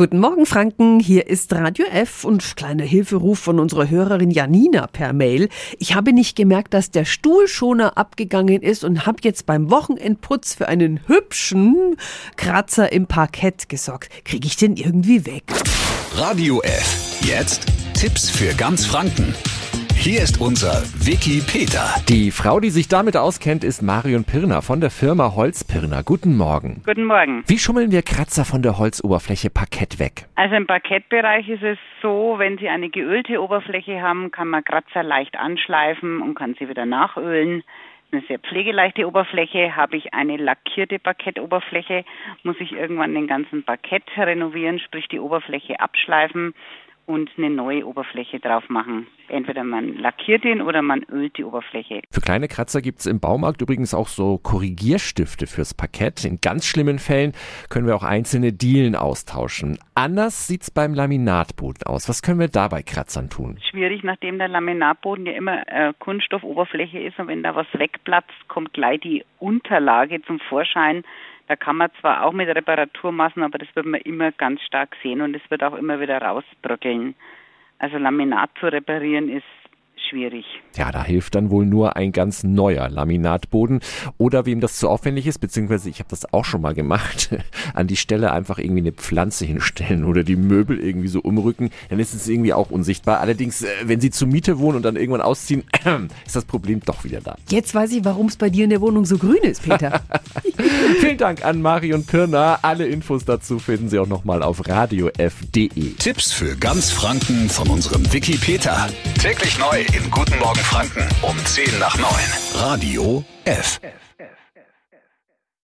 Guten Morgen, Franken. Hier ist Radio F und kleiner Hilferuf von unserer Hörerin Janina per Mail. Ich habe nicht gemerkt, dass der Stuhlschoner abgegangen ist und habe jetzt beim Wochenendputz für einen hübschen Kratzer im Parkett gesorgt. Kriege ich den irgendwie weg? Radio F. Jetzt Tipps für ganz Franken. Hier ist unser Wiki Peter. Die Frau, die sich damit auskennt, ist Marion Pirner von der Firma Holzpirner. Guten Morgen. Guten Morgen. Wie schummeln wir Kratzer von der Holzoberfläche Parkett weg? Also im Parkettbereich ist es so, wenn Sie eine geölte Oberfläche haben, kann man Kratzer leicht anschleifen und kann sie wieder nachölen. Eine sehr pflegeleichte Oberfläche. Habe ich eine lackierte Parkettoberfläche, muss ich irgendwann den ganzen Parkett renovieren, sprich die Oberfläche abschleifen und eine neue Oberfläche drauf machen. Entweder man lackiert ihn oder man ölt die Oberfläche. Für kleine Kratzer gibt es im Baumarkt übrigens auch so Korrigierstifte fürs Parkett. In ganz schlimmen Fällen können wir auch einzelne Dielen austauschen. Anders sieht es beim Laminatboden aus. Was können wir da bei Kratzern tun? Schwierig, nachdem der Laminatboden ja immer äh, Kunststoffoberfläche ist und wenn da was wegplatzt, kommt gleich die Unterlage zum Vorschein. Da kann man zwar auch mit Reparatur machen, aber das wird man immer ganz stark sehen und es wird auch immer wieder rausbröckeln. Also Laminat zu reparieren ist schwierig. Ja, da hilft dann wohl nur ein ganz neuer Laminatboden. Oder wem das zu aufwendig ist, beziehungsweise ich habe das auch schon mal gemacht, an die Stelle einfach irgendwie eine Pflanze hinstellen oder die Möbel irgendwie so umrücken, dann ist es irgendwie auch unsichtbar. Allerdings, äh, wenn Sie zur Miete wohnen und dann irgendwann ausziehen, ist das Problem doch wieder da. Jetzt weiß ich, warum es bei dir in der Wohnung so grün ist, Peter. Vielen Dank an Marion Pirner. Alle Infos dazu finden Sie auch nochmal auf radiof.de. Tipps für ganz Franken von unserem Wiki Peter. Täglich neu in Guten Morgen Franken um 10 nach 9. Radio F.